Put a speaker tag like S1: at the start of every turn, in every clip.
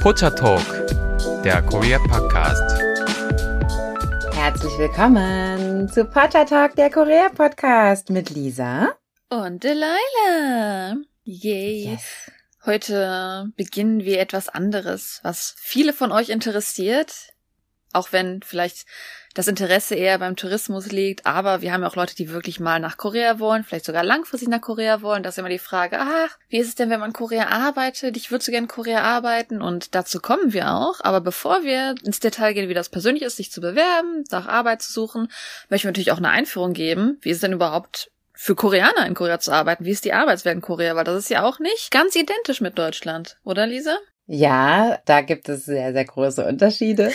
S1: Pocha Talk, der Korea Podcast.
S2: Herzlich willkommen zu Pocha Talk, der Korea Podcast mit Lisa
S3: und Delilah. Yay. Yes. Heute beginnen wir etwas anderes, was viele von euch interessiert. Auch wenn vielleicht das Interesse eher beim Tourismus liegt, aber wir haben ja auch Leute, die wirklich mal nach Korea wollen, vielleicht sogar langfristig nach Korea wollen. Das ist immer die Frage, ach, wie ist es denn, wenn man in Korea arbeitet? Ich würde so gerne in Korea arbeiten und dazu kommen wir auch. Aber bevor wir ins Detail gehen, wie das persönlich ist, sich zu bewerben, nach Arbeit zu suchen, möchten wir natürlich auch eine Einführung geben. Wie ist es denn überhaupt für Koreaner in Korea zu arbeiten? Wie ist die Arbeitswelt in Korea? Weil das ist ja auch nicht ganz identisch mit Deutschland, oder Lisa?
S2: Ja, da gibt es sehr, sehr große Unterschiede.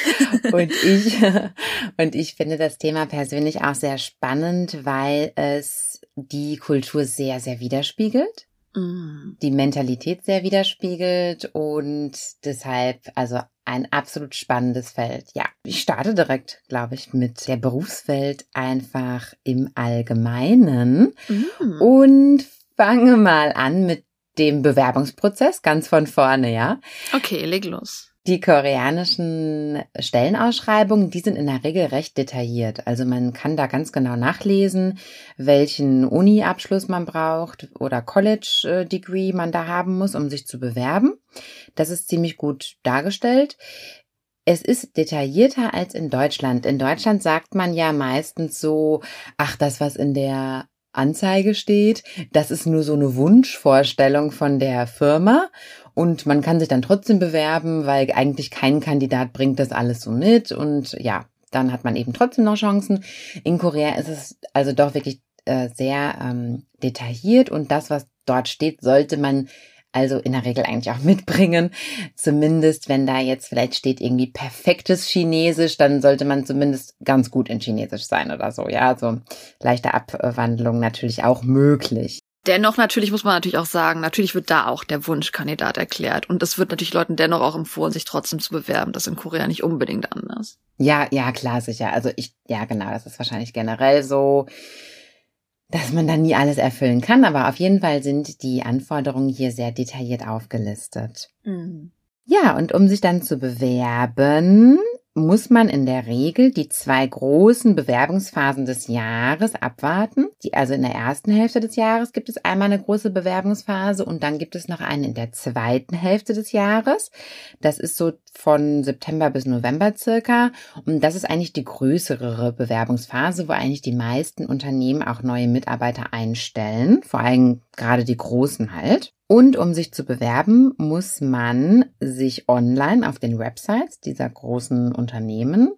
S2: und ich, und ich finde das Thema persönlich auch sehr spannend, weil es die Kultur sehr, sehr widerspiegelt. Mm. Die Mentalität sehr widerspiegelt und deshalb, also ein absolut spannendes Feld. Ja, ich starte direkt, glaube ich, mit der Berufswelt einfach im Allgemeinen mm. und fange mal an mit dem Bewerbungsprozess ganz von vorne, ja.
S3: Okay, leg los.
S2: Die koreanischen Stellenausschreibungen, die sind in der Regel recht detailliert. Also man kann da ganz genau nachlesen, welchen Uni-Abschluss man braucht oder College-Degree man da haben muss, um sich zu bewerben. Das ist ziemlich gut dargestellt. Es ist detaillierter als in Deutschland. In Deutschland sagt man ja meistens so, ach, das, was in der Anzeige steht. Das ist nur so eine Wunschvorstellung von der Firma und man kann sich dann trotzdem bewerben, weil eigentlich kein Kandidat bringt das alles so mit und ja, dann hat man eben trotzdem noch Chancen. In Korea ist es also doch wirklich äh, sehr ähm, detailliert und das, was dort steht, sollte man also in der Regel eigentlich auch mitbringen. Zumindest, wenn da jetzt vielleicht steht irgendwie perfektes Chinesisch, dann sollte man zumindest ganz gut in Chinesisch sein oder so. Ja, also leichte Abwandlung natürlich auch möglich.
S3: Dennoch natürlich muss man natürlich auch sagen, natürlich wird da auch der Wunschkandidat erklärt. Und es wird natürlich Leuten dennoch auch empfohlen, sich trotzdem zu bewerben. Das ist in Korea nicht unbedingt anders.
S2: Ja, ja, klar, sicher. Also ich, ja, genau, das ist wahrscheinlich generell so dass man da nie alles erfüllen kann, aber auf jeden Fall sind die Anforderungen hier sehr detailliert aufgelistet. Mhm. Ja, und um sich dann zu bewerben, muss man in der Regel die zwei großen Bewerbungsphasen des Jahres abwarten. Die, also in der ersten Hälfte des Jahres gibt es einmal eine große Bewerbungsphase und dann gibt es noch eine in der zweiten Hälfte des Jahres. Das ist so von September bis November circa. Und das ist eigentlich die größere Bewerbungsphase, wo eigentlich die meisten Unternehmen auch neue Mitarbeiter einstellen. Vor allem gerade die großen halt. Und um sich zu bewerben, muss man sich online auf den Websites dieser großen Unternehmen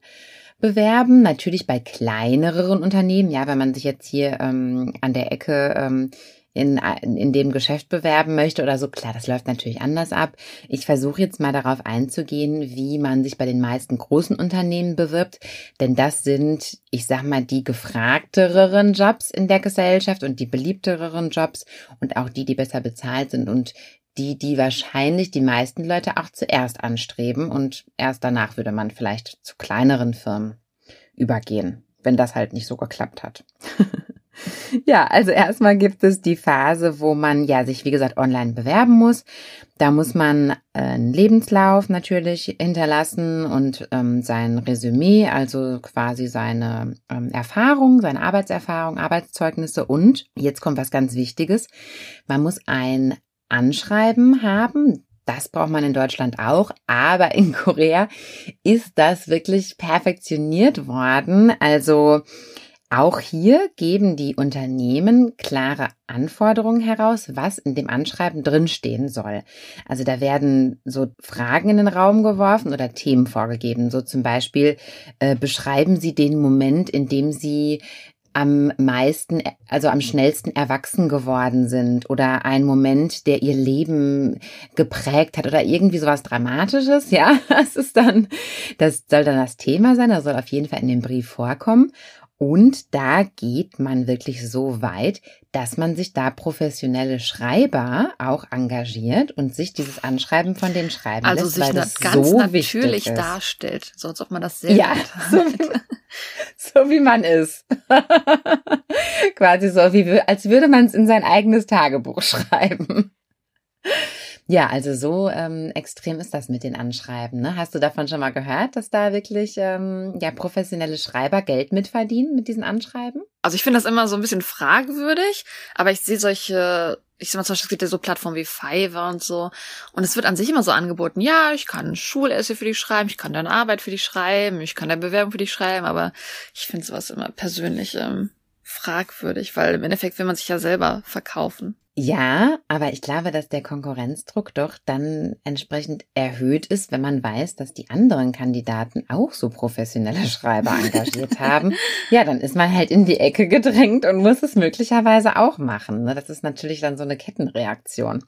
S2: bewerben. Natürlich bei kleineren Unternehmen, ja, wenn man sich jetzt hier ähm, an der Ecke ähm, in, in dem Geschäft bewerben möchte oder so. Klar, das läuft natürlich anders ab. Ich versuche jetzt mal darauf einzugehen, wie man sich bei den meisten großen Unternehmen bewirbt, denn das sind, ich sag mal, die gefragtereren Jobs in der Gesellschaft und die beliebtereren Jobs und auch die, die besser bezahlt sind und die, die wahrscheinlich die meisten Leute auch zuerst anstreben und erst danach würde man vielleicht zu kleineren Firmen übergehen, wenn das halt nicht so geklappt hat. Ja, also erstmal gibt es die Phase, wo man ja sich, wie gesagt, online bewerben muss. Da muss man äh, einen Lebenslauf natürlich hinterlassen und ähm, sein Resümee, also quasi seine ähm, Erfahrung, seine Arbeitserfahrung, Arbeitszeugnisse und jetzt kommt was ganz Wichtiges. Man muss ein Anschreiben haben. Das braucht man in Deutschland auch, aber in Korea ist das wirklich perfektioniert worden. Also auch hier geben die Unternehmen klare Anforderungen heraus, was in dem Anschreiben drinstehen soll. Also da werden so Fragen in den Raum geworfen oder Themen vorgegeben. So zum Beispiel äh, beschreiben Sie den Moment, in dem Sie am meisten, also am schnellsten erwachsen geworden sind oder ein Moment, der ihr Leben geprägt hat oder irgendwie sowas Dramatisches, ja, das ist dann, das soll dann das Thema sein, das soll auf jeden Fall in dem Brief vorkommen. Und da geht man wirklich so weit, dass man sich da professionelle Schreiber auch engagiert und sich dieses Anschreiben von den schreiben
S3: also
S2: lässt,
S3: sich
S2: weil das
S3: ganz
S2: so
S3: natürlich darstellt, so als ob man das selber
S2: ja, so wie, so wie man ist. Quasi so, wie als würde man es in sein eigenes Tagebuch schreiben. Ja, also so ähm, extrem ist das mit den Anschreiben. Ne? Hast du davon schon mal gehört, dass da wirklich ähm, ja professionelle Schreiber Geld mitverdienen mit diesen Anschreiben?
S3: Also ich finde das immer so ein bisschen fragwürdig, aber ich sehe solche, ich sag mal zum Beispiel, es gibt ja so Plattformen wie Fiverr und so. Und es wird an sich immer so angeboten, ja, ich kann Schulessay für dich schreiben, ich kann deine Arbeit für dich schreiben, ich kann deine Bewerbung für dich schreiben, aber ich finde sowas immer persönlich ähm, fragwürdig, weil im Endeffekt will man sich ja selber verkaufen.
S2: Ja, aber ich glaube, dass der Konkurrenzdruck doch dann entsprechend erhöht ist, wenn man weiß, dass die anderen Kandidaten auch so professionelle Schreiber engagiert haben. Ja, dann ist man halt in die Ecke gedrängt und muss es möglicherweise auch machen. Ne? Das ist natürlich dann so eine Kettenreaktion.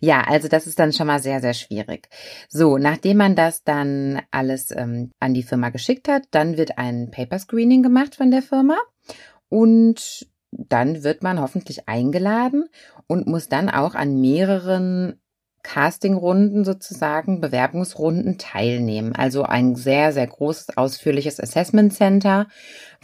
S2: Ja, also das ist dann schon mal sehr, sehr schwierig. So, nachdem man das dann alles ähm, an die Firma geschickt hat, dann wird ein Paper Screening gemacht von der Firma. Und dann wird man hoffentlich eingeladen und muss dann auch an mehreren Castingrunden sozusagen, Bewerbungsrunden teilnehmen. Also ein sehr, sehr großes, ausführliches Assessment Center,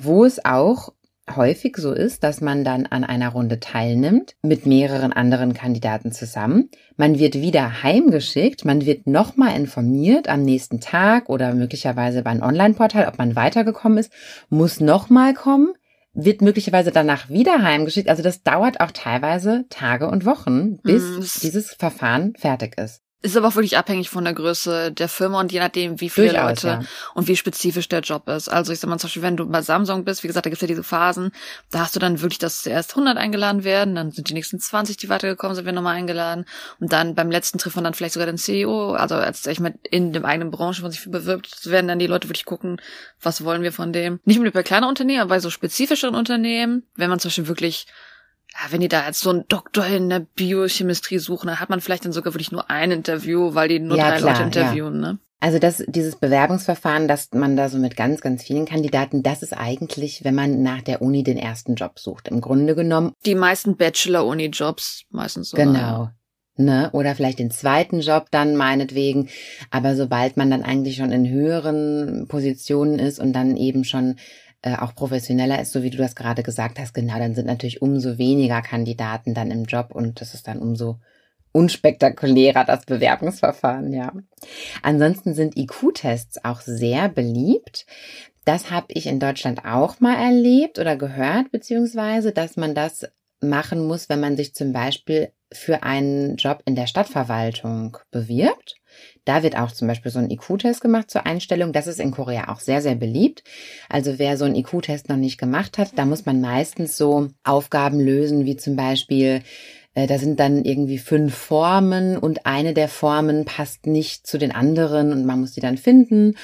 S2: wo es auch häufig so ist, dass man dann an einer Runde teilnimmt mit mehreren anderen Kandidaten zusammen. Man wird wieder heimgeschickt, man wird nochmal informiert am nächsten Tag oder möglicherweise bei einem Online-Portal, ob man weitergekommen ist, muss nochmal kommen wird möglicherweise danach wieder heimgeschickt. Also das dauert auch teilweise Tage und Wochen, bis mm, dieses Verfahren fertig ist.
S3: Ist aber auch wirklich abhängig von der Größe der Firma und je nachdem, wie viele Durchaus, Leute ja. und wie spezifisch der Job ist. Also ich sag mal zum Beispiel, wenn du bei Samsung bist, wie gesagt, da gibt's ja diese Phasen, da hast du dann wirklich, dass zuerst 100 eingeladen werden, dann sind die nächsten 20, die weitergekommen sind, werden nochmal eingeladen und dann beim letzten trifft man dann vielleicht sogar den CEO, also als ich mal in dem eigenen Branche, wo man sich bewirbt, werden dann die Leute wirklich gucken, was wollen wir von dem. Nicht nur bei kleinen Unternehmen, aber bei so spezifischeren Unternehmen, wenn man zum Beispiel wirklich ja, wenn die da jetzt so einen Doktor in der Biochemistrie suchen, dann hat man vielleicht dann sogar wirklich nur ein Interview, weil die nur ja, drei klar, Leute interviewen, ja. ne?
S2: Also das, dieses Bewerbungsverfahren, dass man da so mit ganz, ganz vielen Kandidaten, das ist eigentlich, wenn man nach der Uni den ersten Job sucht. Im Grunde genommen.
S3: Die meisten Bachelor-Uni-Jobs meistens so.
S2: Genau. Ne? Oder vielleicht den zweiten Job dann meinetwegen. Aber sobald man dann eigentlich schon in höheren Positionen ist und dann eben schon äh, auch professioneller ist, so wie du das gerade gesagt hast, genau, dann sind natürlich umso weniger Kandidaten dann im Job und das ist dann umso unspektakulärer, das Bewerbungsverfahren, ja. Ansonsten sind IQ-Tests auch sehr beliebt. Das habe ich in Deutschland auch mal erlebt oder gehört, beziehungsweise, dass man das machen muss, wenn man sich zum Beispiel für einen Job in der Stadtverwaltung bewirbt. Da wird auch zum Beispiel so ein IQ-Test gemacht zur Einstellung. Das ist in Korea auch sehr, sehr beliebt. Also wer so einen IQ-Test noch nicht gemacht hat, da muss man meistens so Aufgaben lösen, wie zum Beispiel, äh, da sind dann irgendwie fünf Formen und eine der Formen passt nicht zu den anderen und man muss die dann finden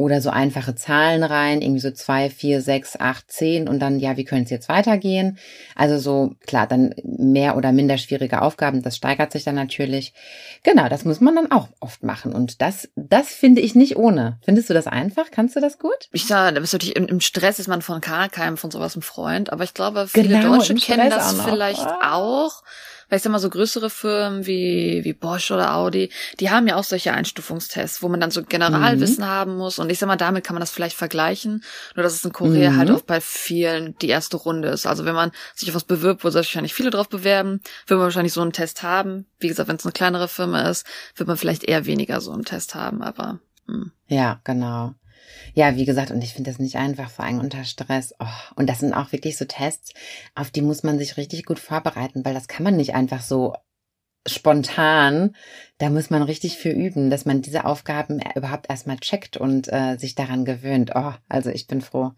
S2: oder so einfache Zahlen rein, irgendwie so zwei, vier, sechs, acht, zehn und dann, ja, wie können es jetzt weitergehen? Also so, klar, dann mehr oder minder schwierige Aufgaben, das steigert sich dann natürlich. Genau, das muss man dann auch oft machen und das, das finde ich nicht ohne. Findest du das einfach? Kannst du das gut?
S3: Ich sage, da bist natürlich im, im Stress ist man von gar keinem von sowas ein Freund, aber ich glaube, viele genau, Deutsche kennen das vielleicht ah. auch weil ich sag mal, so größere Firmen wie, wie Bosch oder Audi, die haben ja auch solche Einstufungstests, wo man dann so Generalwissen mhm. haben muss. Und ich sag mal, damit kann man das vielleicht vergleichen. Nur, dass es in Korea mhm. halt auch bei vielen die erste Runde ist. Also wenn man sich auf was bewirbt, wo sich wahrscheinlich viele drauf bewerben, wird man wahrscheinlich so einen Test haben. Wie gesagt, wenn es eine kleinere Firma ist, wird man vielleicht eher weniger so einen Test haben, aber.
S2: Mh. Hm. Ja, genau. Ja, wie gesagt, und ich finde das nicht einfach, vor allem unter Stress. Oh, und das sind auch wirklich so Tests, auf die muss man sich richtig gut vorbereiten, weil das kann man nicht einfach so spontan. Da muss man richtig für üben, dass man diese Aufgaben überhaupt erstmal checkt und äh, sich daran gewöhnt. Oh, also ich bin froh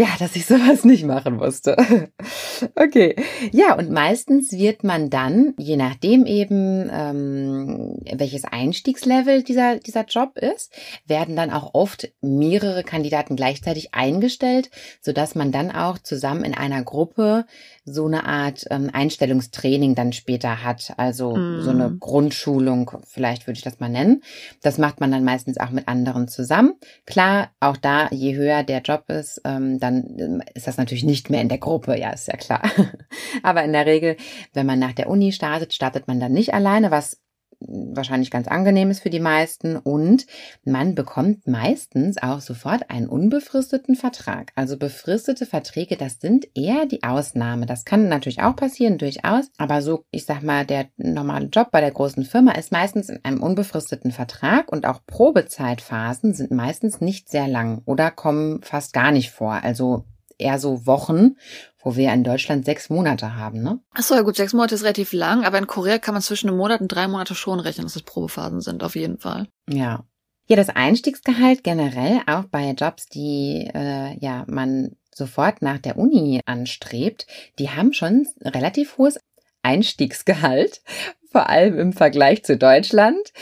S2: ja, dass ich sowas nicht machen musste. okay. Ja, und meistens wird man dann, je nachdem eben, ähm, welches Einstiegslevel dieser, dieser Job ist, werden dann auch oft mehrere Kandidaten gleichzeitig eingestellt, sodass man dann auch zusammen in einer Gruppe so eine Art ähm, Einstellungstraining dann später hat. Also mm. so eine Grundschulung, vielleicht würde ich das mal nennen. Das macht man dann meistens auch mit anderen zusammen. Klar, auch da, je höher der Job ist, ähm, dann ähm, ist das natürlich nicht mehr in der Gruppe, ja, ist ja klar. Aber in der Regel, wenn man nach der Uni startet, startet man dann nicht alleine, was wahrscheinlich ganz angenehm ist für die meisten und man bekommt meistens auch sofort einen unbefristeten Vertrag. Also befristete Verträge, das sind eher die Ausnahme. Das kann natürlich auch passieren, durchaus, aber so, ich sag mal, der normale Job bei der großen Firma ist meistens in einem unbefristeten Vertrag und auch Probezeitphasen sind meistens nicht sehr lang oder kommen fast gar nicht vor. Also eher so Wochen, wo wir in Deutschland sechs Monate haben, ne?
S3: Achso, ja gut, sechs Monate ist relativ lang, aber in Korea kann man zwischen einem Monat und drei Monate schon rechnen, dass es Probephasen sind, auf jeden Fall.
S2: Ja. Ja, das Einstiegsgehalt generell, auch bei Jobs, die äh, ja man sofort nach der Uni anstrebt, die haben schon relativ hohes Einstiegsgehalt, vor allem im Vergleich zu Deutschland.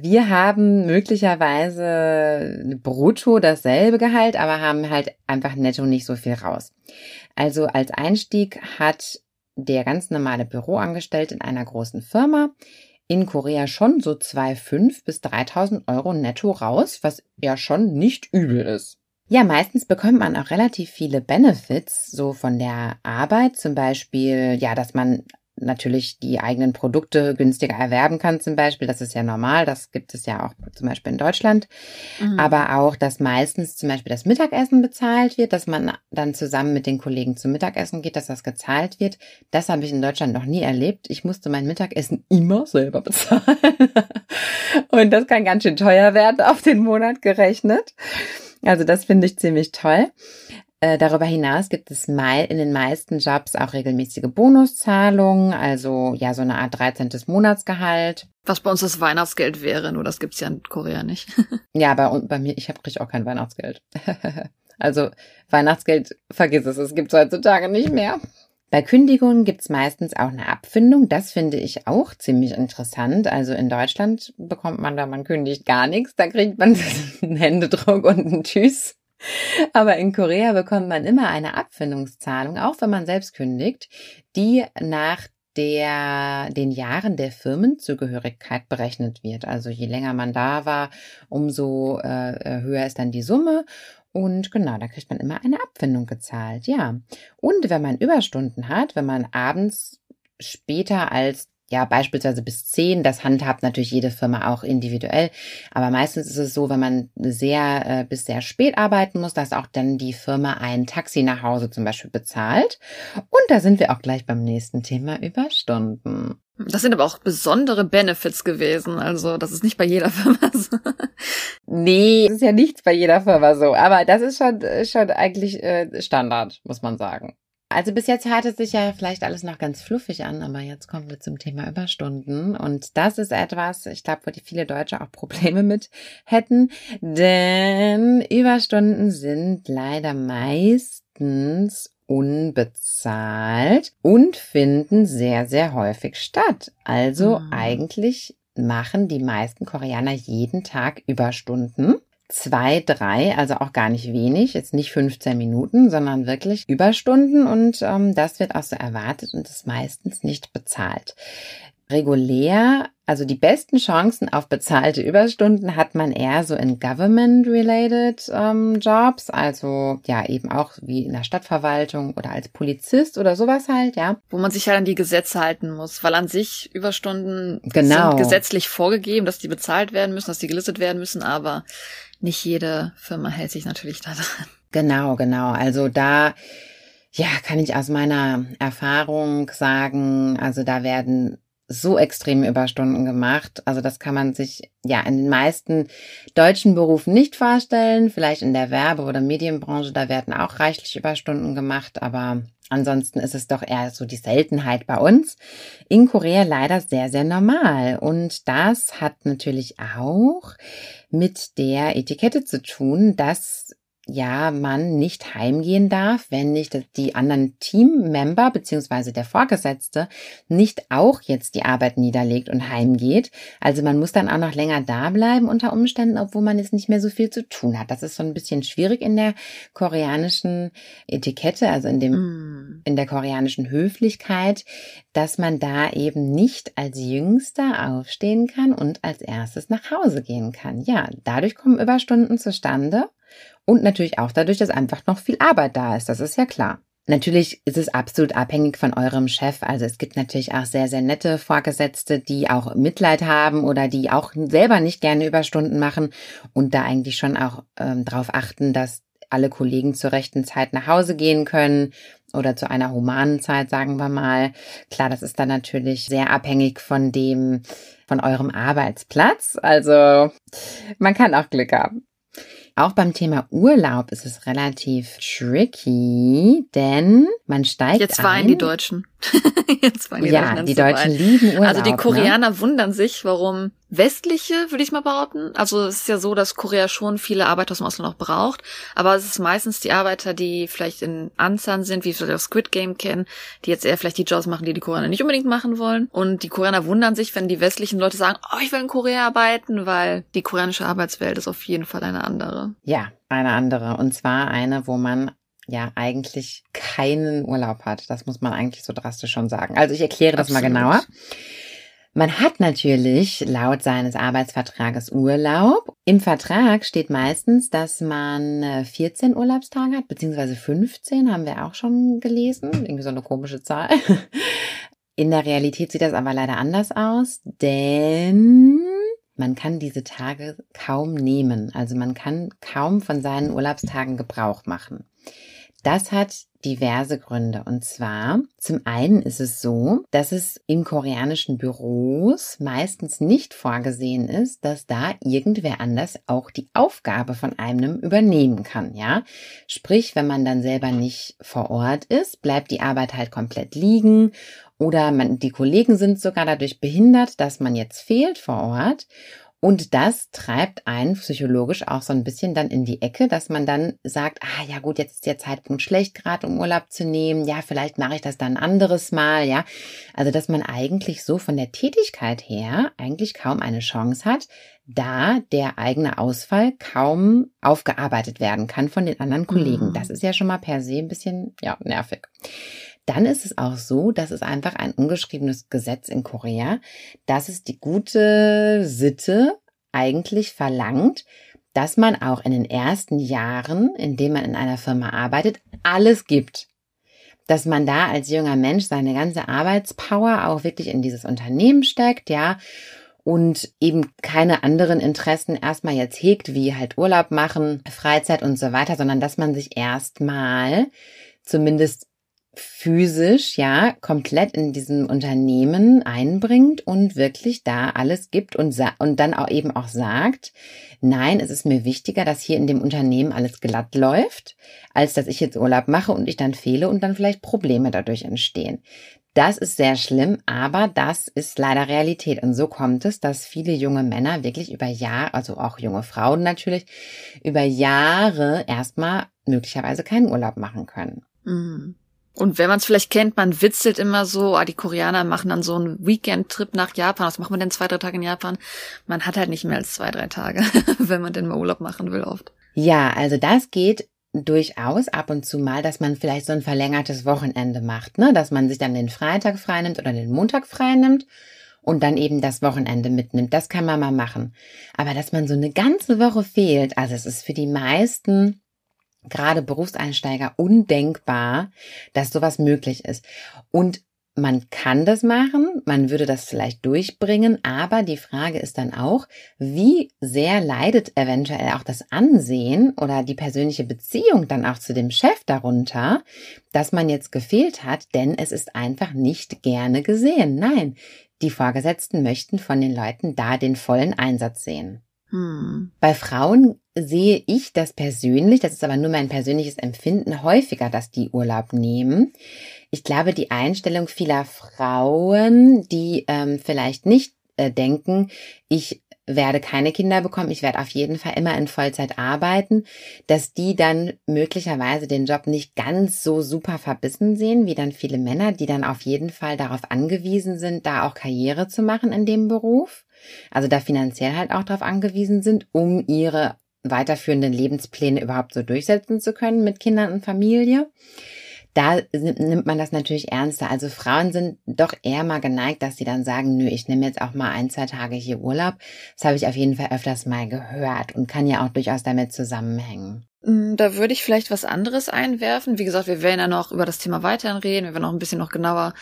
S2: Wir haben möglicherweise brutto dasselbe Gehalt, aber haben halt einfach netto nicht so viel raus. Also als Einstieg hat der ganz normale Büroangestellte in einer großen Firma in Korea schon so 2,5 bis 3.000 Euro netto raus, was ja schon nicht übel ist. Ja, meistens bekommt man auch relativ viele Benefits, so von der Arbeit, zum Beispiel, ja, dass man natürlich die eigenen Produkte günstiger erwerben kann zum Beispiel. Das ist ja normal, das gibt es ja auch zum Beispiel in Deutschland. Mhm. Aber auch, dass meistens zum Beispiel das Mittagessen bezahlt wird, dass man dann zusammen mit den Kollegen zum Mittagessen geht, dass das gezahlt wird. Das habe ich in Deutschland noch nie erlebt. Ich musste mein Mittagessen immer selber bezahlen. Und das kann ganz schön teuer werden auf den Monat gerechnet. Also das finde ich ziemlich toll. Äh, darüber hinaus gibt es in den meisten Jobs auch regelmäßige Bonuszahlungen, also ja so eine Art 13. Monatsgehalt.
S3: Was bei uns das Weihnachtsgeld wäre, nur das gibt's ja in Korea nicht.
S2: ja, bei, bei mir, ich habe richtig auch kein Weihnachtsgeld. also Weihnachtsgeld, vergiss es, es gibt's heutzutage nicht mehr. Bei Kündigungen gibt's meistens auch eine Abfindung. Das finde ich auch ziemlich interessant. Also in Deutschland bekommt man da, man kündigt gar nichts. Da kriegt man einen Händedruck und einen Tschüss. Aber in Korea bekommt man immer eine Abfindungszahlung, auch wenn man selbst kündigt, die nach der den Jahren der Firmenzugehörigkeit berechnet wird. Also je länger man da war, umso äh, höher ist dann die Summe. Und genau, da kriegt man immer eine Abfindung gezahlt, ja. Und wenn man Überstunden hat, wenn man abends später als ja, beispielsweise bis zehn. Das handhabt natürlich jede Firma auch individuell. Aber meistens ist es so, wenn man sehr äh, bis sehr spät arbeiten muss, dass auch dann die Firma ein Taxi nach Hause zum Beispiel bezahlt. Und da sind wir auch gleich beim nächsten Thema Überstunden.
S3: Das sind aber auch besondere Benefits gewesen. Also, das ist nicht bei jeder Firma so.
S2: nee, das ist ja nichts bei jeder Firma so. Aber das ist schon, schon eigentlich äh, Standard, muss man sagen. Also bis jetzt hört es sich ja vielleicht alles noch ganz fluffig an, aber jetzt kommen wir zum Thema Überstunden. Und das ist etwas, ich glaube, wo die viele Deutsche auch Probleme mit hätten. Denn Überstunden sind leider meistens unbezahlt und finden sehr, sehr häufig statt. Also mhm. eigentlich machen die meisten Koreaner jeden Tag Überstunden zwei, drei, also auch gar nicht wenig, jetzt nicht 15 Minuten, sondern wirklich Überstunden und ähm, das wird auch so erwartet und ist meistens nicht bezahlt. Regulär, also die besten Chancen auf bezahlte Überstunden hat man eher so in Government-related ähm, Jobs, also ja eben auch wie in der Stadtverwaltung oder als Polizist oder sowas halt, ja.
S3: Wo man sich halt an die Gesetze halten muss, weil an sich Überstunden genau. sind gesetzlich vorgegeben, dass die bezahlt werden müssen, dass die gelistet werden müssen, aber nicht jede Firma hält sich natürlich daran.
S2: Genau, genau. Also da, ja, kann ich aus meiner Erfahrung sagen, also da werden so extreme Überstunden gemacht. Also das kann man sich ja in den meisten deutschen Berufen nicht vorstellen. Vielleicht in der Werbe- oder Medienbranche, da werden auch reichlich Überstunden gemacht, aber ansonsten ist es doch eher so die Seltenheit bei uns. In Korea leider sehr, sehr normal. Und das hat natürlich auch mit der Etikette zu tun, dass ja, man nicht heimgehen darf, wenn nicht die anderen Teammember beziehungsweise der Vorgesetzte nicht auch jetzt die Arbeit niederlegt und heimgeht. Also man muss dann auch noch länger da bleiben unter Umständen, obwohl man jetzt nicht mehr so viel zu tun hat. Das ist so ein bisschen schwierig in der koreanischen Etikette, also in dem, mm. in der koreanischen Höflichkeit, dass man da eben nicht als Jüngster aufstehen kann und als erstes nach Hause gehen kann. Ja, dadurch kommen Überstunden zustande. Und natürlich auch dadurch, dass einfach noch viel Arbeit da ist. Das ist ja klar. Natürlich ist es absolut abhängig von eurem Chef. Also es gibt natürlich auch sehr, sehr nette Vorgesetzte, die auch Mitleid haben oder die auch selber nicht gerne Überstunden machen und da eigentlich schon auch ähm, darauf achten, dass alle Kollegen zur rechten Zeit nach Hause gehen können oder zu einer humanen Zeit, sagen wir mal. Klar, das ist dann natürlich sehr abhängig von dem, von eurem Arbeitsplatz. Also man kann auch Glück haben. Auch beim Thema Urlaub ist es relativ tricky, denn man steigt
S3: Jetzt weinen
S2: ein.
S3: die Deutschen. Jetzt weinen die
S2: ja,
S3: Deutschen
S2: die
S3: so
S2: Deutschen
S3: weit.
S2: lieben Urlaub.
S3: Also die
S2: ne?
S3: Koreaner wundern sich, warum westliche, würde ich mal behaupten. Also es ist ja so, dass Korea schon viele Arbeiter aus dem Ausland auch braucht. Aber es ist meistens die Arbeiter, die vielleicht in Ansan sind, wie wir das Squid Game kennen, die jetzt eher vielleicht die Jobs machen, die die Koreaner nicht unbedingt machen wollen. Und die Koreaner wundern sich, wenn die westlichen Leute sagen, oh, ich will in Korea arbeiten, weil die koreanische Arbeitswelt ist auf jeden Fall eine andere.
S2: Ja, eine andere. Und zwar eine, wo man ja eigentlich keinen Urlaub hat. Das muss man eigentlich so drastisch schon sagen. Also ich erkläre das mal genauer. Man hat natürlich laut seines Arbeitsvertrages Urlaub. Im Vertrag steht meistens, dass man äh, 14 Urlaubstage hat, beziehungsweise 15, haben wir auch schon gelesen. Irgendwie so eine komische Zahl. In der Realität sieht das aber leider anders aus, denn man kann diese Tage kaum nehmen. Also man kann kaum von seinen Urlaubstagen Gebrauch machen. Das hat diverse Gründe. Und zwar, zum einen ist es so, dass es in koreanischen Büros meistens nicht vorgesehen ist, dass da irgendwer anders auch die Aufgabe von einem übernehmen kann, ja. Sprich, wenn man dann selber nicht vor Ort ist, bleibt die Arbeit halt komplett liegen oder man, die Kollegen sind sogar dadurch behindert, dass man jetzt fehlt vor Ort. Und das treibt einen psychologisch auch so ein bisschen dann in die Ecke, dass man dann sagt, ah ja gut, jetzt ist der Zeitpunkt schlecht, gerade um Urlaub zu nehmen. Ja, vielleicht mache ich das dann ein anderes Mal, ja. Also, dass man eigentlich so von der Tätigkeit her eigentlich kaum eine Chance hat, da der eigene Ausfall kaum aufgearbeitet werden kann von den anderen Kollegen.
S3: Mhm.
S2: Das ist ja schon mal per se ein bisschen, ja, nervig. Dann ist es auch so, dass es einfach ein ungeschriebenes Gesetz in Korea, dass es die gute Sitte eigentlich verlangt, dass man auch in den ersten Jahren, in denen man in einer Firma arbeitet, alles gibt. Dass man da als junger Mensch seine ganze Arbeitspower auch wirklich in dieses Unternehmen steckt, ja, und eben keine anderen Interessen erstmal jetzt hegt, wie halt Urlaub machen, Freizeit und so weiter, sondern dass man sich erstmal zumindest physisch, ja, komplett in diesem Unternehmen einbringt und wirklich da alles gibt und, und dann auch eben auch sagt, nein, es ist mir wichtiger, dass hier in dem Unternehmen alles glatt läuft, als dass ich jetzt Urlaub mache und ich dann fehle und dann vielleicht Probleme dadurch entstehen. Das ist sehr schlimm, aber das ist leider Realität. Und so kommt es, dass viele junge Männer wirklich über Jahre, also auch junge Frauen natürlich, über Jahre erstmal möglicherweise keinen Urlaub machen können.
S3: Mhm. Und wenn man es vielleicht kennt, man witzelt immer so, ah, die Koreaner machen dann so einen Weekend-Trip nach Japan. Was macht man denn zwei, drei Tage in Japan? Man hat halt nicht mehr als zwei, drei Tage, wenn man denn mal Urlaub machen will oft.
S2: Ja, also das geht durchaus ab und zu mal, dass man vielleicht so ein verlängertes Wochenende macht, ne? Dass man sich dann den Freitag freinimmt oder den Montag freinimmt und dann eben das Wochenende mitnimmt. Das kann man mal machen. Aber dass man so eine ganze Woche fehlt, also es ist für die meisten gerade Berufseinsteiger undenkbar, dass sowas möglich ist. Und man kann das machen, man würde das vielleicht durchbringen, aber die Frage ist dann auch, wie sehr leidet eventuell auch das Ansehen oder die persönliche Beziehung dann auch zu dem Chef darunter, dass man jetzt gefehlt hat, denn es ist einfach nicht gerne gesehen. Nein, die Vorgesetzten möchten von den Leuten da den vollen Einsatz sehen.
S3: Hm.
S2: Bei Frauen sehe ich das persönlich, das ist aber nur mein persönliches Empfinden, häufiger, dass die Urlaub nehmen. Ich glaube, die Einstellung vieler Frauen, die ähm, vielleicht nicht äh, denken, ich werde keine Kinder bekommen, ich werde auf jeden Fall immer in Vollzeit arbeiten, dass die dann möglicherweise den Job nicht ganz so super verbissen sehen, wie dann viele Männer, die dann auf jeden Fall darauf angewiesen sind, da auch Karriere zu machen in dem Beruf. Also da finanziell halt auch darauf angewiesen sind, um ihre weiterführenden Lebenspläne überhaupt so durchsetzen zu können mit Kindern und Familie. Da nimmt man das natürlich ernster. Also Frauen sind doch eher mal geneigt, dass sie dann sagen, nö, ich nehme jetzt auch mal ein, zwei Tage hier Urlaub. Das habe ich auf jeden Fall öfters mal gehört und kann ja auch durchaus damit zusammenhängen.
S3: Hm, da würde ich vielleicht was anderes einwerfen. Wie gesagt, wir werden ja noch über das Thema weiterhin reden. Wir werden noch ein bisschen noch genauer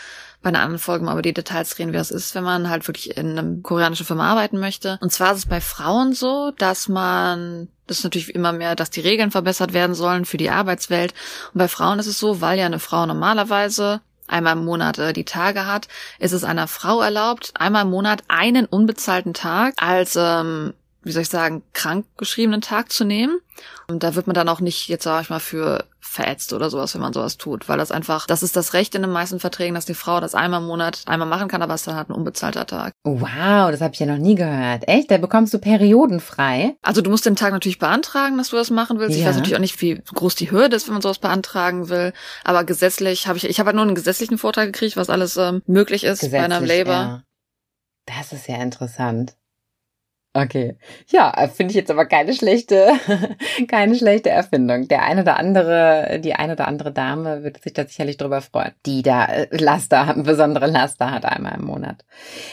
S3: bei einer anderen Folge mal über die Details reden, wie es ist, wenn man halt wirklich in einem koreanischen Firma arbeiten möchte. Und zwar ist es bei Frauen so, dass man, das ist natürlich immer mehr, dass die Regeln verbessert werden sollen für die Arbeitswelt. Und bei Frauen ist es so, weil ja eine Frau normalerweise einmal im Monat äh, die Tage hat, ist es einer Frau erlaubt, einmal im Monat einen unbezahlten Tag als ähm, wie soll ich sagen, krankgeschriebenen Tag zu nehmen. Und da wird man dann auch nicht, jetzt sage ich mal, für verätzt oder sowas, wenn man sowas tut. Weil das einfach, das ist das Recht in den meisten Verträgen, dass die Frau das einmal im Monat einmal machen kann, aber es dann halt ein unbezahlter Tag.
S2: Wow, das habe ich ja noch nie gehört. Echt? Da bekommst du Perioden frei?
S3: Also du musst den Tag natürlich beantragen, dass du das machen willst. Ja. Ich weiß natürlich auch nicht, wie groß die Hürde ist, wenn man sowas beantragen will. Aber gesetzlich habe ich, ich habe halt nur einen gesetzlichen Vorteil gekriegt, was alles ähm, möglich ist bei einem Labor. Ja.
S2: Das ist ja interessant. Okay. Ja, äh, finde ich jetzt aber keine schlechte, keine schlechte Erfindung. Der eine oder andere, die eine oder andere Dame wird sich da sicherlich drüber freuen, die da äh, Laster, besondere Laster hat einmal im Monat.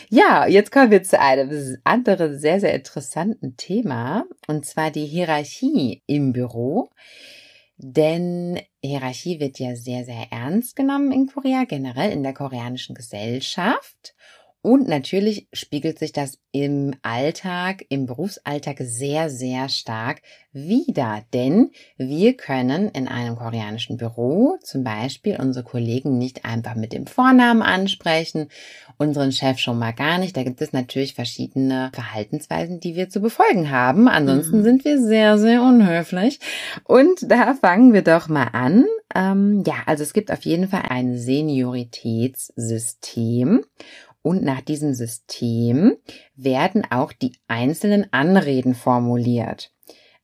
S2: Ja, jetzt kommen wir zu einem anderen sehr, sehr interessanten Thema, und zwar die Hierarchie im Büro. Denn Hierarchie wird ja sehr, sehr ernst genommen in Korea, generell in der koreanischen Gesellschaft. Und natürlich spiegelt sich das im Alltag, im Berufsalltag sehr, sehr stark wieder. Denn wir können in einem koreanischen Büro zum Beispiel unsere Kollegen nicht einfach mit dem Vornamen ansprechen, unseren Chef schon mal gar nicht. Da gibt es natürlich verschiedene Verhaltensweisen, die wir zu befolgen haben. Ansonsten mhm. sind wir sehr, sehr unhöflich. Und da fangen wir doch mal an. Ähm, ja, also es gibt auf jeden Fall ein Senioritätssystem. Und nach diesem System werden auch die einzelnen Anreden formuliert.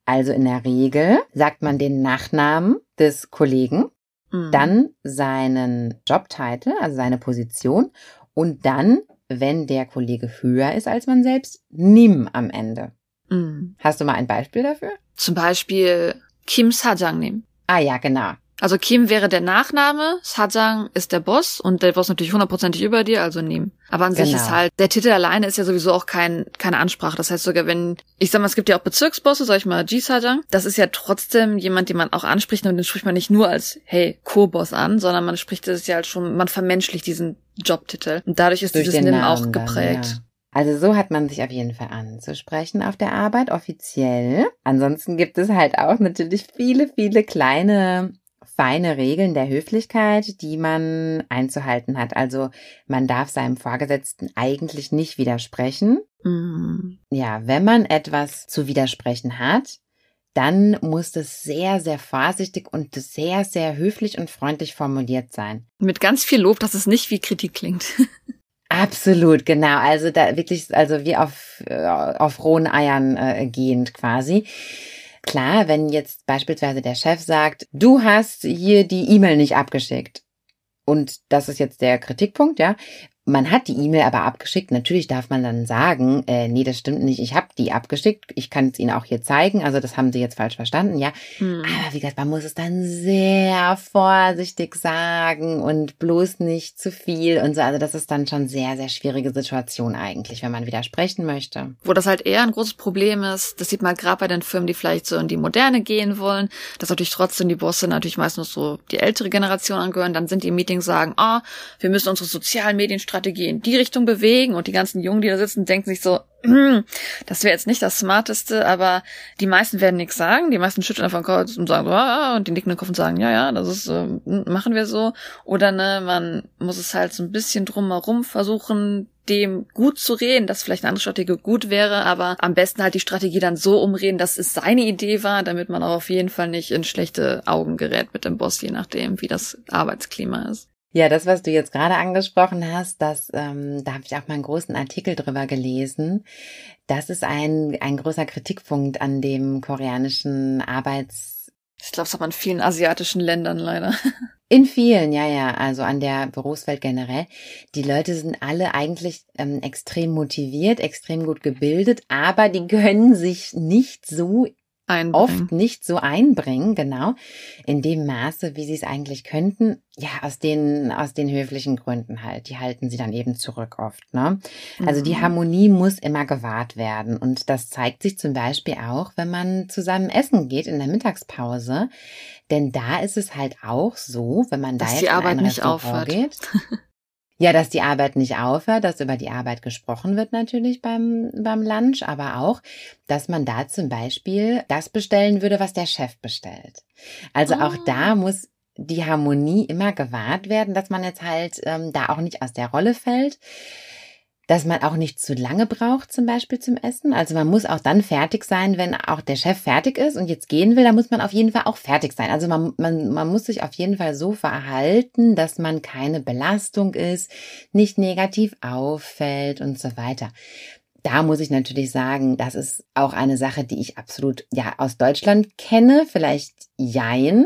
S2: Also in der Regel sagt man den Nachnamen des Kollegen, mhm. dann seinen Jobtitel, also seine Position und dann, wenn der Kollege höher ist als man selbst, nimm am Ende. Mhm. Hast du mal ein Beispiel dafür?
S3: Zum Beispiel Kim Sajang nehmen.
S2: Ah ja, genau.
S3: Also Kim wäre der Nachname, Sajang ist der Boss und der Boss natürlich hundertprozentig über dir, also nehm. Aber an genau. sich ist halt, der Titel alleine ist ja sowieso auch kein, keine Ansprache. Das heißt sogar, wenn, ich sag mal, es gibt ja auch Bezirksbosse, sag ich mal, G Sajang, das ist ja trotzdem jemand, den man auch anspricht und den spricht man nicht nur als, hey, Co-Boss an, sondern man spricht es ja halt schon, man vermenschlicht diesen Jobtitel. Und dadurch ist Durch dieses Nim auch geprägt. Dann, ja.
S2: Also so hat man sich auf jeden Fall anzusprechen auf der Arbeit offiziell. Ansonsten gibt es halt auch natürlich viele, viele kleine feine Regeln der Höflichkeit, die man einzuhalten hat. Also man darf seinem Vorgesetzten eigentlich nicht widersprechen. Mhm. Ja, wenn man etwas zu widersprechen hat, dann muss es sehr, sehr vorsichtig und sehr, sehr höflich und freundlich formuliert sein.
S3: Mit ganz viel Lob, dass es nicht wie Kritik klingt.
S2: Absolut, genau. Also da wirklich, also wie auf, äh, auf rohen Eiern äh, gehend quasi. Klar, wenn jetzt beispielsweise der Chef sagt, du hast hier die E-Mail nicht abgeschickt. Und das ist jetzt der Kritikpunkt, ja. Man hat die E-Mail aber abgeschickt. Natürlich darf man dann sagen, äh, nee, das stimmt nicht, ich habe die abgeschickt. Ich kann es Ihnen auch hier zeigen. Also das haben Sie jetzt falsch verstanden, ja. Hm. Aber wie gesagt, man muss es dann sehr vorsichtig sagen und bloß nicht zu viel und so. Also das ist dann schon sehr, sehr schwierige Situation eigentlich, wenn man widersprechen möchte.
S3: Wo das halt eher ein großes Problem ist, das sieht man gerade bei den Firmen, die vielleicht so in die Moderne gehen wollen, dass natürlich trotzdem die Bosse natürlich meistens so die ältere Generation angehören. Dann sind die Meetings sagen, ah, oh, wir müssen unsere sozialen Medien Strategie in die Richtung bewegen und die ganzen Jungen, die da sitzen, denken sich so, hm, das wäre jetzt nicht das Smarteste, aber die meisten werden nichts sagen. Die meisten schütteln einfach den Kopf und sagen, ah, und die nicken den Kopf und sagen, ja, ja, das ist, äh, machen wir so. Oder ne, man muss es halt so ein bisschen drumherum versuchen, dem gut zu reden, dass vielleicht eine andere Strategie gut wäre, aber am besten halt die Strategie dann so umreden, dass es seine Idee war, damit man auch auf jeden Fall nicht in schlechte Augen gerät mit dem Boss, je nachdem, wie das Arbeitsklima ist.
S2: Ja, das, was du jetzt gerade angesprochen hast, das, ähm, da habe ich auch mal einen großen Artikel drüber gelesen. Das ist ein, ein großer Kritikpunkt an dem koreanischen Arbeits...
S3: Ich glaube, das hat man in vielen asiatischen Ländern leider.
S2: In vielen, ja, ja, also an der Berufswelt generell. Die Leute sind alle eigentlich ähm, extrem motiviert, extrem gut gebildet, aber die können sich nicht so einbringen. oft nicht so einbringen, genau, in dem Maße, wie sie es eigentlich könnten. Ja, aus den, aus den höflichen Gründen halt. Die halten sie dann eben zurück oft, ne? Also mhm. die Harmonie muss immer gewahrt werden. Und das zeigt sich zum Beispiel auch, wenn man zusammen essen geht in der Mittagspause. Denn da ist es halt auch so, wenn man
S3: Dass
S2: da
S3: jetzt die Arbeit in ein nicht aufhört. geht.
S2: Ja, dass die Arbeit nicht aufhört, dass über die Arbeit gesprochen wird natürlich beim, beim Lunch, aber auch, dass man da zum Beispiel das bestellen würde, was der Chef bestellt. Also oh. auch da ah. muss die Harmonie immer gewahrt werden, dass man jetzt halt ähm, da auch nicht aus der Rolle fällt dass man auch nicht zu lange braucht, zum Beispiel zum Essen. Also man muss auch dann fertig sein, wenn auch der Chef fertig ist und jetzt gehen will, da muss man auf jeden Fall auch fertig sein. Also man, man, man muss sich auf jeden Fall so verhalten, dass man keine Belastung ist, nicht negativ auffällt und so weiter da muss ich natürlich sagen, das ist auch eine Sache, die ich absolut ja aus Deutschland kenne. Vielleicht jein.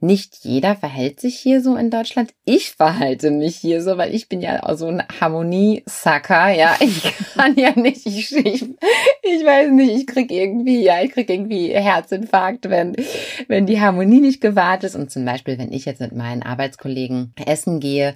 S2: Nicht jeder verhält sich hier so in Deutschland. Ich verhalte mich hier so, weil ich bin ja auch so ein Harmonie-Sucker. Ja, ich kann ja nicht, ich, ich, ich weiß nicht, ich krieg irgendwie, ja, ich krieg irgendwie Herzinfarkt, wenn, wenn die Harmonie nicht gewahrt ist. Und zum Beispiel, wenn ich jetzt mit meinen Arbeitskollegen essen gehe,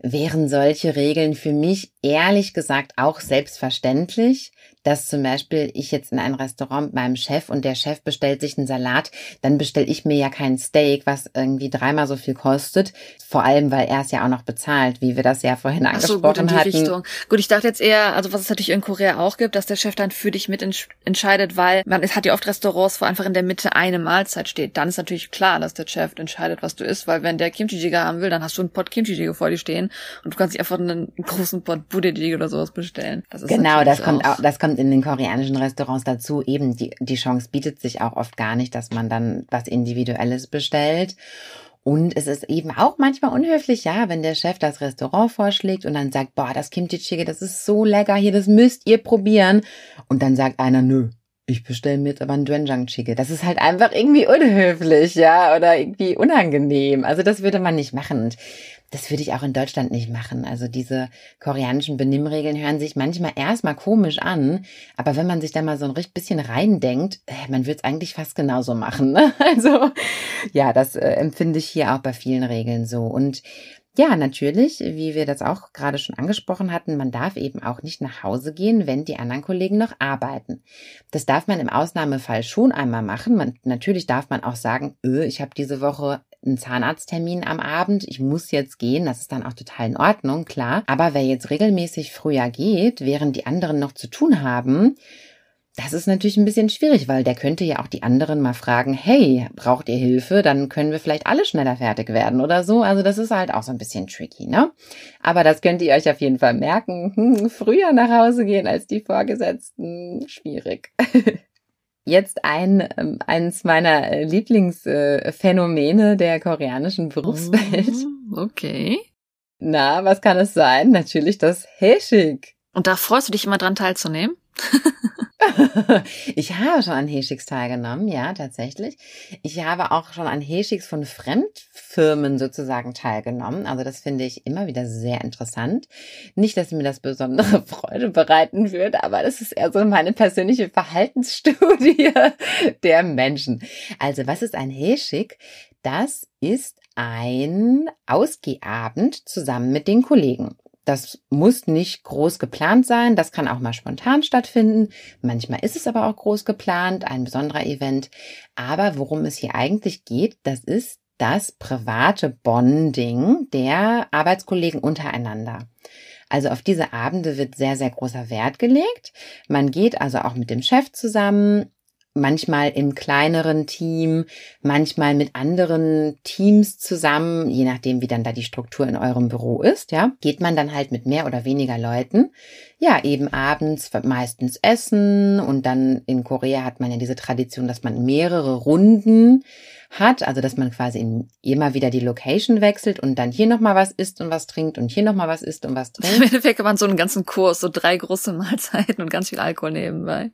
S2: wären solche Regeln für mich ehrlich gesagt auch selbstverständlich dass zum Beispiel ich jetzt in ein Restaurant mit meinem Chef und der Chef bestellt sich einen Salat, dann bestelle ich mir ja kein Steak, was irgendwie dreimal so viel kostet. Vor allem, weil er es ja auch noch bezahlt, wie wir das ja vorhin Ach angesprochen so, gut, in die hatten. Richtung.
S3: Gut, ich dachte jetzt eher, also was es natürlich in Korea auch gibt, dass der Chef dann für dich mit entscheidet, weil man es hat ja oft Restaurants, wo einfach in der Mitte eine Mahlzeit steht. Dann ist natürlich klar, dass der Chef entscheidet, was du isst, weil wenn der Kimchi Jjigae haben will, dann hast du einen Pot Kimchi Jjigae vor dir stehen und du kannst dich einfach einen großen Pot Budae Jjigae oder sowas bestellen.
S2: Das ist genau, das kommt auch, das kommt in den koreanischen Restaurants dazu. Eben die, die Chance bietet sich auch oft gar nicht, dass man dann was Individuelles bestellt. Und es ist eben auch manchmal unhöflich, ja, wenn der Chef das Restaurant vorschlägt und dann sagt, boah, das Kimchi Jjigae, das ist so lecker hier, das müsst ihr probieren. Und dann sagt einer, nö, ich bestelle mir jetzt aber ein Doenjang Jjigae. Das ist halt einfach irgendwie unhöflich, ja, oder irgendwie unangenehm. Also das würde man nicht machen. Und das würde ich auch in Deutschland nicht machen. Also diese koreanischen Benimmregeln hören sich manchmal erstmal komisch an, aber wenn man sich da mal so ein bisschen reindenkt, äh, man würde es eigentlich fast genauso machen. Ne? Also ja, das äh, empfinde ich hier auch bei vielen Regeln so. Und ja, natürlich, wie wir das auch gerade schon angesprochen hatten, man darf eben auch nicht nach Hause gehen, wenn die anderen Kollegen noch arbeiten. Das darf man im Ausnahmefall schon einmal machen. Man, natürlich darf man auch sagen, öh, ich habe diese Woche einen Zahnarzttermin am Abend, ich muss jetzt gehen, das ist dann auch total in Ordnung, klar. Aber wer jetzt regelmäßig früher geht, während die anderen noch zu tun haben, das ist natürlich ein bisschen schwierig, weil der könnte ja auch die anderen mal fragen, hey, braucht ihr Hilfe? Dann können wir vielleicht alle schneller fertig werden oder so. Also das ist halt auch so ein bisschen tricky, ne? Aber das könnt ihr euch auf jeden Fall merken. Hm, früher nach Hause gehen als die Vorgesetzten, schwierig. Jetzt ein, ähm, eins meiner Lieblingsphänomene der koreanischen Berufswelt.
S3: Oh, okay.
S2: Na, was kann es sein? Natürlich das Heshik.
S3: Und da freust du dich immer dran teilzunehmen?
S2: ich habe schon an Heschiks teilgenommen, ja, tatsächlich. Ich habe auch schon an Heschiks von Fremdfirmen sozusagen teilgenommen. Also das finde ich immer wieder sehr interessant. Nicht, dass mir das besondere Freude bereiten würde, aber das ist eher so meine persönliche Verhaltensstudie der Menschen. Also was ist ein Heschik? Das ist ein Ausgehabend zusammen mit den Kollegen. Das muss nicht groß geplant sein, das kann auch mal spontan stattfinden. Manchmal ist es aber auch groß geplant, ein besonderer Event. Aber worum es hier eigentlich geht, das ist das private Bonding der Arbeitskollegen untereinander. Also auf diese Abende wird sehr, sehr großer Wert gelegt. Man geht also auch mit dem Chef zusammen manchmal im kleineren Team, manchmal mit anderen Teams zusammen, je nachdem, wie dann da die Struktur in eurem Büro ist, ja, geht man dann halt mit mehr oder weniger Leuten, ja, eben abends meistens essen und dann in Korea hat man ja diese Tradition, dass man mehrere Runden hat, also dass man quasi immer wieder die Location wechselt und dann hier nochmal was isst und was trinkt und hier nochmal was isst und was trinkt.
S3: Im Endeffekt kann man so einen ganzen Kurs, so drei große Mahlzeiten und ganz viel Alkohol nebenbei.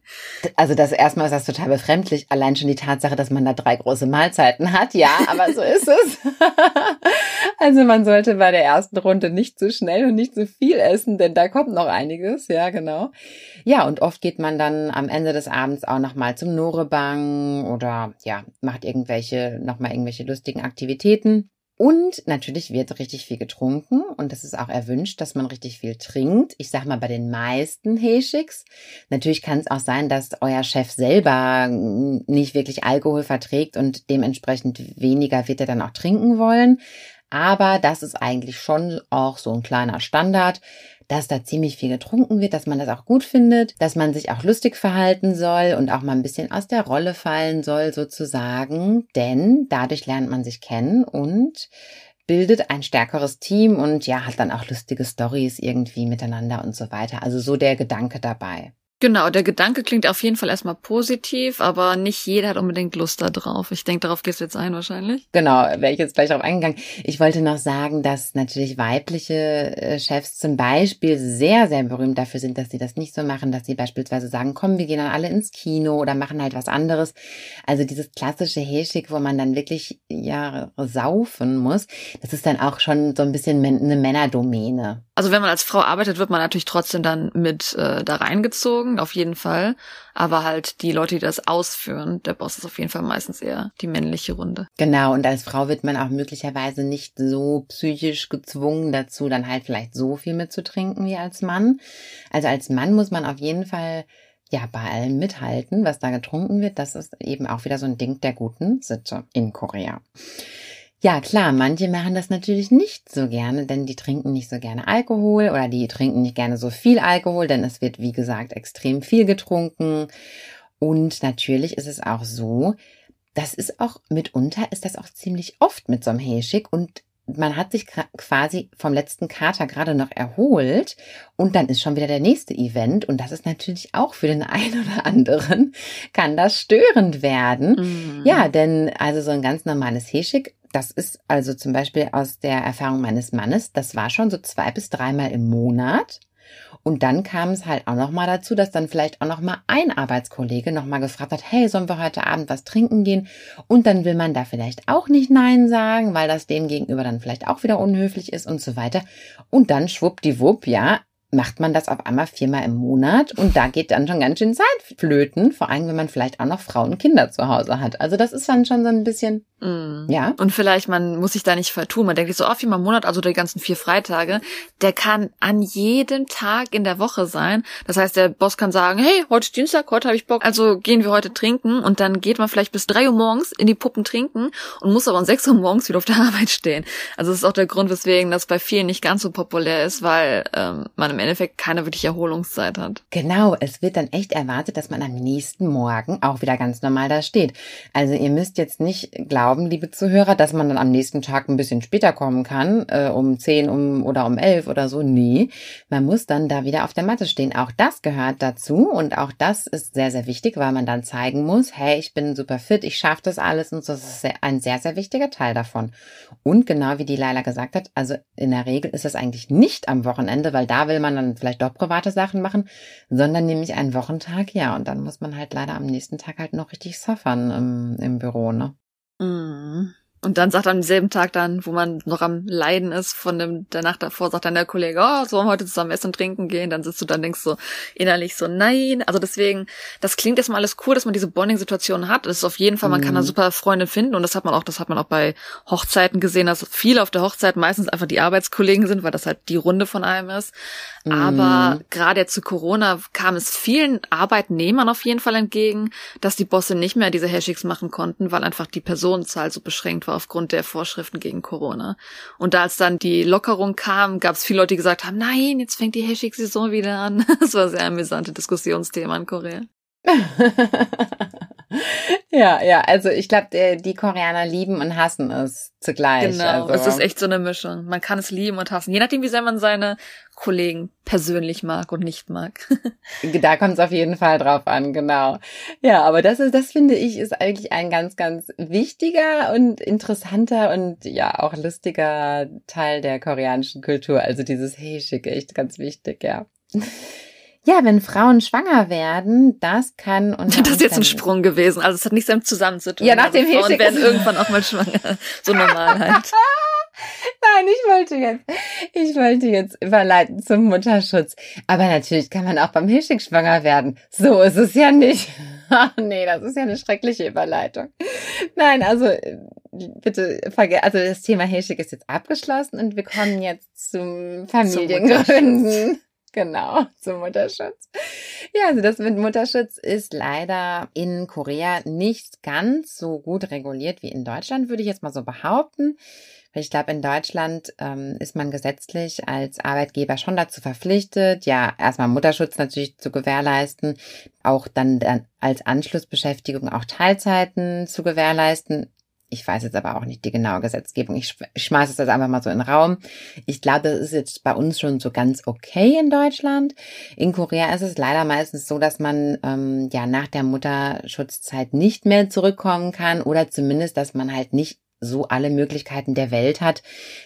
S2: Also das erstmal ist das total befremdlich, allein schon die Tatsache, dass man da drei große Mahlzeiten hat. Ja, aber so ist es. also man sollte bei der ersten Runde nicht zu schnell und nicht zu viel essen, denn da kommt noch einiges. Ja, genau. Ja, und oft geht man dann am Ende des Abends auch nochmal zum Norebang oder ja, macht irgendwelche, nochmal irgendwelche lustigen Aktivitäten. Und natürlich wird richtig viel getrunken und das ist auch erwünscht, dass man richtig viel trinkt. Ich sag mal bei den meisten Heschiks. Natürlich kann es auch sein, dass euer Chef selber nicht wirklich Alkohol verträgt und dementsprechend weniger wird er dann auch trinken wollen. Aber das ist eigentlich schon auch so ein kleiner Standard dass da ziemlich viel getrunken wird, dass man das auch gut findet, dass man sich auch lustig verhalten soll und auch mal ein bisschen aus der Rolle fallen soll sozusagen, denn dadurch lernt man sich kennen und bildet ein stärkeres Team und ja, hat dann auch lustige Stories irgendwie miteinander und so weiter. Also so der Gedanke dabei.
S3: Genau, der Gedanke klingt auf jeden Fall erstmal positiv, aber nicht jeder hat unbedingt Lust da drauf. Ich denke, darauf gehst du jetzt ein wahrscheinlich.
S2: Genau, wäre ich jetzt gleich darauf eingegangen. Ich wollte noch sagen, dass natürlich weibliche äh, Chefs zum Beispiel sehr, sehr berühmt dafür sind, dass sie das nicht so machen, dass sie beispielsweise sagen, komm, wir gehen dann alle ins Kino oder machen halt was anderes. Also dieses klassische Häschig, wo man dann wirklich ja saufen muss, das ist dann auch schon so ein bisschen eine Männerdomäne.
S3: Also wenn man als Frau arbeitet, wird man natürlich trotzdem dann mit äh, da reingezogen auf jeden Fall. Aber halt die Leute, die das ausführen, der Boss ist auf jeden Fall meistens eher die männliche Runde.
S2: Genau, und als Frau wird man auch möglicherweise nicht so psychisch gezwungen dazu, dann halt vielleicht so viel mitzutrinken wie als Mann. Also als Mann muss man auf jeden Fall ja, bei allem mithalten, was da getrunken wird. Das ist eben auch wieder so ein Ding der guten Sitte in Korea. Ja, klar, manche machen das natürlich nicht so gerne, denn die trinken nicht so gerne Alkohol oder die trinken nicht gerne so viel Alkohol, denn es wird, wie gesagt, extrem viel getrunken. Und natürlich ist es auch so, das ist auch mitunter, ist das auch ziemlich oft mit so einem Häschig und man hat sich quasi vom letzten Kater gerade noch erholt und dann ist schon wieder der nächste Event und das ist natürlich auch für den einen oder anderen kann das störend werden. Mhm. Ja, denn also so ein ganz normales Häschig das ist also zum Beispiel aus der Erfahrung meines Mannes, das war schon so zwei bis dreimal im Monat. Und dann kam es halt auch noch mal dazu, dass dann vielleicht auch noch mal ein Arbeitskollege noch mal gefragt hat, hey, sollen wir heute Abend was trinken gehen? Und dann will man da vielleicht auch nicht Nein sagen, weil das dem gegenüber dann vielleicht auch wieder unhöflich ist und so weiter. Und dann schwuppdiwupp, ja, macht man das auf einmal viermal im Monat und da geht dann schon ganz schön Zeit flöten, vor allem wenn man vielleicht auch noch Frauen und Kinder zu Hause hat. Also das ist dann schon so ein bisschen, mm. ja.
S3: Und vielleicht, man muss sich da nicht vertun. Man denkt so, oh, viermal im Monat, also die ganzen vier Freitage. Der kann an jedem Tag in der Woche sein. Das heißt, der Boss kann sagen, hey, heute ist Dienstag, heute habe ich Bock, also gehen wir heute trinken und dann geht man vielleicht bis drei Uhr morgens in die Puppen trinken und muss aber um sechs Uhr morgens wieder auf der Arbeit stehen. Also das ist auch der Grund, weswegen das bei vielen nicht ganz so populär ist, weil ähm, man im Endeffekt keine wirklich Erholungszeit hat.
S2: Genau, es wird dann echt erwartet, dass man am nächsten Morgen auch wieder ganz normal da steht. Also ihr müsst jetzt nicht glauben, liebe Zuhörer, dass man dann am nächsten Tag ein bisschen später kommen kann, äh, um zehn um, oder um elf oder so. Nee, man muss dann da wieder auf der Matte stehen. Auch das gehört dazu und auch das ist sehr, sehr wichtig, weil man dann zeigen muss, hey, ich bin super fit, ich schaffe das alles und so. Das ist ein sehr, sehr wichtiger Teil davon. Und genau wie die Leila gesagt hat, also in der Regel ist es eigentlich nicht am Wochenende, weil da will man dann vielleicht doch private Sachen machen, sondern nämlich einen Wochentag, ja. Und dann muss man halt leider am nächsten Tag halt noch richtig suffern im, im Büro, ne?
S3: Mhm. Und dann sagt am selben Tag dann, wo man noch am Leiden ist von dem, der Nacht davor, sagt dann der Kollege, oh, sollen wir heute zusammen essen und trinken gehen? Dann sitzt du dann, denkst so innerlich so, nein. Also deswegen, das klingt erstmal alles cool, dass man diese Bonding-Situation hat. Das ist auf jeden Fall, man mhm. kann da super Freunde finden und das hat man auch, das hat man auch bei Hochzeiten gesehen, dass viele auf der Hochzeit meistens einfach die Arbeitskollegen sind, weil das halt die Runde von einem ist. Mhm. Aber gerade zu Corona kam es vielen Arbeitnehmern auf jeden Fall entgegen, dass die Bosse nicht mehr diese Hashtags machen konnten, weil einfach die Personenzahl so beschränkt war aufgrund der Vorschriften gegen Corona. Und als dann die Lockerung kam, gab es viele Leute, die gesagt haben, nein, jetzt fängt die Hashtag-Saison wieder an. Das war sehr amüsante Diskussionsthema in Korea.
S2: ja, ja, also ich glaube, die Koreaner lieben und hassen es zugleich.
S3: Genau,
S2: also.
S3: es ist echt so eine Mischung. Man kann es lieben und hassen, je nachdem, wie sehr man seine Kollegen persönlich mag und nicht mag.
S2: da kommt es auf jeden Fall drauf an, genau. Ja, aber das ist, das finde ich, ist eigentlich ein ganz, ganz wichtiger und interessanter und ja auch lustiger Teil der koreanischen Kultur. Also dieses Hey, schick, echt ganz wichtig, ja. Ja, wenn Frauen schwanger werden, das kann
S3: und das ist jetzt ein Sprung gewesen. Also es hat nichts damit zusammen zu tun.
S2: Ja, nach dem
S3: also Frauen werden irgendwann auch mal schwanger. So normal halt.
S2: Nein, ich wollte jetzt, ich wollte jetzt überleiten zum Mutterschutz. Aber natürlich kann man auch beim Hirschig schwanger werden. So ist es ja nicht. nee, das ist ja eine schreckliche Überleitung. Nein, also bitte verge also das Thema Hirschig ist jetzt abgeschlossen und wir kommen jetzt zum Familiengründen. Genau, zum Mutterschutz. Ja, also das mit Mutterschutz ist leider in Korea nicht ganz so gut reguliert wie in Deutschland, würde ich jetzt mal so behaupten. Ich glaube, in Deutschland ähm, ist man gesetzlich als Arbeitgeber schon dazu verpflichtet, ja, erstmal Mutterschutz natürlich zu gewährleisten, auch dann, dann als Anschlussbeschäftigung auch Teilzeiten zu gewährleisten. Ich weiß jetzt aber auch nicht die genaue Gesetzgebung. Ich, schmeiße es jetzt einfach mal so in den Raum. Ich glaube, das ist jetzt bei uns schon so ganz okay in Deutschland. In Korea ist es leider meistens so, dass man ähm, ja nach der Mutterschutzzeit nicht mehr zurückkommen kann oder zumindest, dass man halt nicht so alle Möglichkeiten der Welt hat,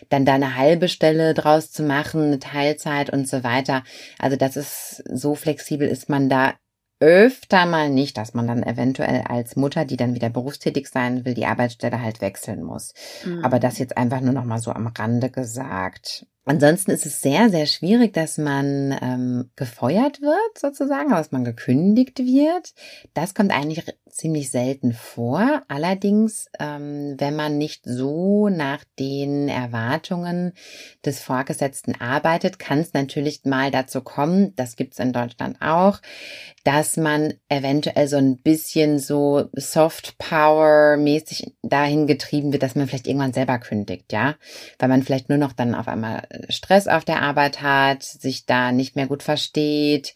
S2: dann da eine halbe Stelle draus zu machen, eine Teilzeit und so weiter. Also das ist so flexibel ist man da öfter mal nicht, dass man dann eventuell als Mutter, die dann wieder berufstätig sein will, die Arbeitsstelle halt wechseln muss. Mhm. Aber das jetzt einfach nur noch mal so am Rande gesagt. Ansonsten ist es sehr, sehr schwierig, dass man ähm, gefeuert wird, sozusagen, dass man gekündigt wird. Das kommt eigentlich ziemlich selten vor. Allerdings, ähm, wenn man nicht so nach den Erwartungen des Vorgesetzten arbeitet, kann es natürlich mal dazu kommen, das gibt's in Deutschland auch, dass man eventuell so ein bisschen so Soft Power mäßig dahin getrieben wird, dass man vielleicht irgendwann selber kündigt, ja, weil man vielleicht nur noch dann auf einmal Stress auf der Arbeit hat, sich da nicht mehr gut versteht,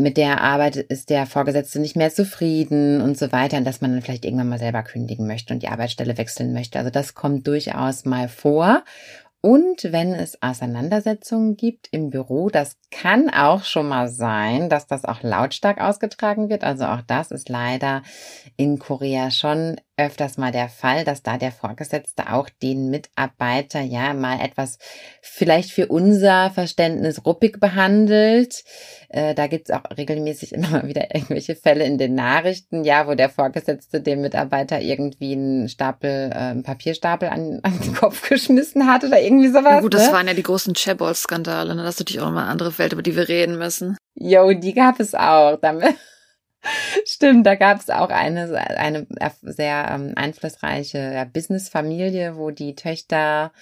S2: mit der Arbeit ist der Vorgesetzte nicht mehr zufrieden und so weiter, und dass man dann vielleicht irgendwann mal selber kündigen möchte und die Arbeitsstelle wechseln möchte. Also das kommt durchaus mal vor. Und wenn es Auseinandersetzungen gibt im Büro, das kann auch schon mal sein, dass das auch lautstark ausgetragen wird. Also auch das ist leider in Korea schon öfters mal der Fall, dass da der Vorgesetzte auch den Mitarbeiter ja mal etwas vielleicht für unser Verständnis ruppig behandelt. Äh, da gibt's auch regelmäßig immer mal wieder irgendwelche Fälle in den Nachrichten, ja, wo der Vorgesetzte dem Mitarbeiter irgendwie einen Stapel, äh, einen Papierstapel an, an den Kopf geschmissen hat oder irgendwie sowas. Ja
S3: gut,
S2: ne?
S3: das waren ja die großen Chaebol-Skandale, ne? Das ist natürlich auch eine andere Welt, über die wir reden müssen.
S2: Jo, die gab es auch. Damit Stimmt, da gab es auch eine, eine sehr ähm, einflussreiche ja, Businessfamilie, wo die Töchter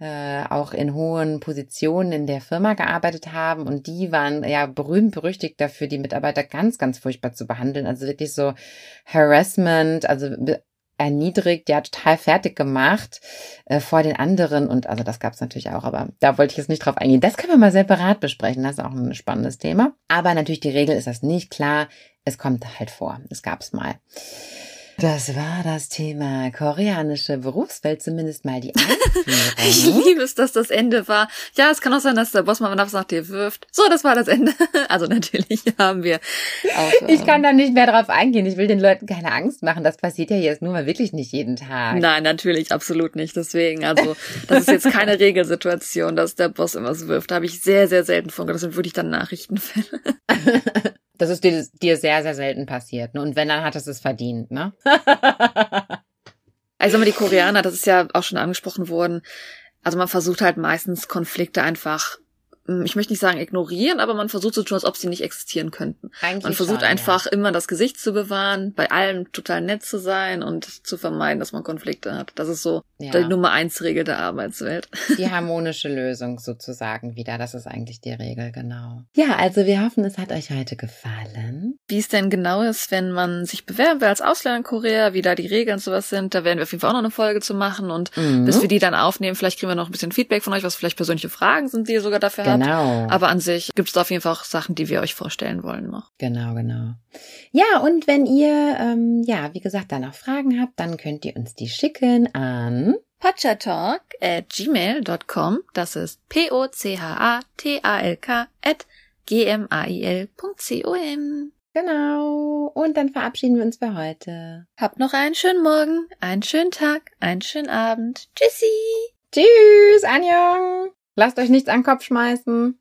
S2: äh, auch in hohen Positionen in der Firma gearbeitet haben und die waren ja berühmt berüchtigt dafür, die Mitarbeiter ganz, ganz furchtbar zu behandeln. Also wirklich so Harassment, also erniedrigt, ja, total fertig gemacht äh, vor den anderen. Und also das gab es natürlich auch, aber da wollte ich jetzt nicht drauf eingehen. Das können wir mal separat besprechen. Das ist auch ein spannendes Thema. Aber natürlich die Regel ist das nicht klar. Es kommt halt vor. Es gab es mal. Das war das Thema koreanische Berufswelt, zumindest mal die
S3: ich liebe es, dass das Ende war. Ja, es kann auch sein, dass der Boss mal was nach dir wirft. So, das war das Ende. Also natürlich haben wir
S2: auch, Ich kann da nicht mehr drauf eingehen. Ich will den Leuten keine Angst machen. Das passiert ja jetzt nur mal wirklich nicht jeden Tag.
S3: Nein, natürlich, absolut nicht. Deswegen, also, das ist jetzt keine Regelsituation, dass der Boss immer so wirft. Da habe ich sehr, sehr selten von gehört. Das sind wirklich dann Nachrichtenfälle.
S2: Das ist dir, dir sehr, sehr selten passiert. Ne? Und wenn, dann hat es es verdient, ne?
S3: also die Koreaner, das ist ja auch schon angesprochen worden. Also man versucht halt meistens Konflikte einfach ich möchte nicht sagen ignorieren, aber man versucht so zu tun, als ob sie nicht existieren könnten. Eigentlich man versucht schon, einfach ja. immer das Gesicht zu bewahren, bei allem total nett zu sein und zu vermeiden, dass man Konflikte hat. Das ist so ja. die Nummer eins Regel der Arbeitswelt.
S2: Die harmonische Lösung sozusagen wieder. Das ist eigentlich die Regel, genau. Ja, also wir hoffen, es hat euch heute gefallen.
S3: Wie es denn genau ist, wenn man sich bewerben will als Ausländer in Korea, wie da die Regeln und sowas sind, da werden wir auf jeden Fall auch noch eine Folge zu machen und mhm. bis wir die dann aufnehmen, vielleicht kriegen wir noch ein bisschen Feedback von euch, was vielleicht persönliche Fragen sind, die ihr sogar dafür habt. Genau. Aber an sich gibt es da auf jeden Fall auch Sachen, die wir euch vorstellen wollen noch.
S2: Genau, genau. Ja, und wenn ihr, ähm, ja, wie gesagt, da noch Fragen habt, dann könnt ihr uns die schicken an
S3: pachatalk at gmail.com. Das ist P-O-C-H-A-T-A-L-K at g-m-a-i-l.com.
S2: Genau. Und dann verabschieden wir uns für heute.
S3: Habt noch einen schönen Morgen, einen schönen Tag, einen schönen Abend. Tschüssi.
S2: Tschüss, Anjong. Lasst euch nichts an den Kopf schmeißen.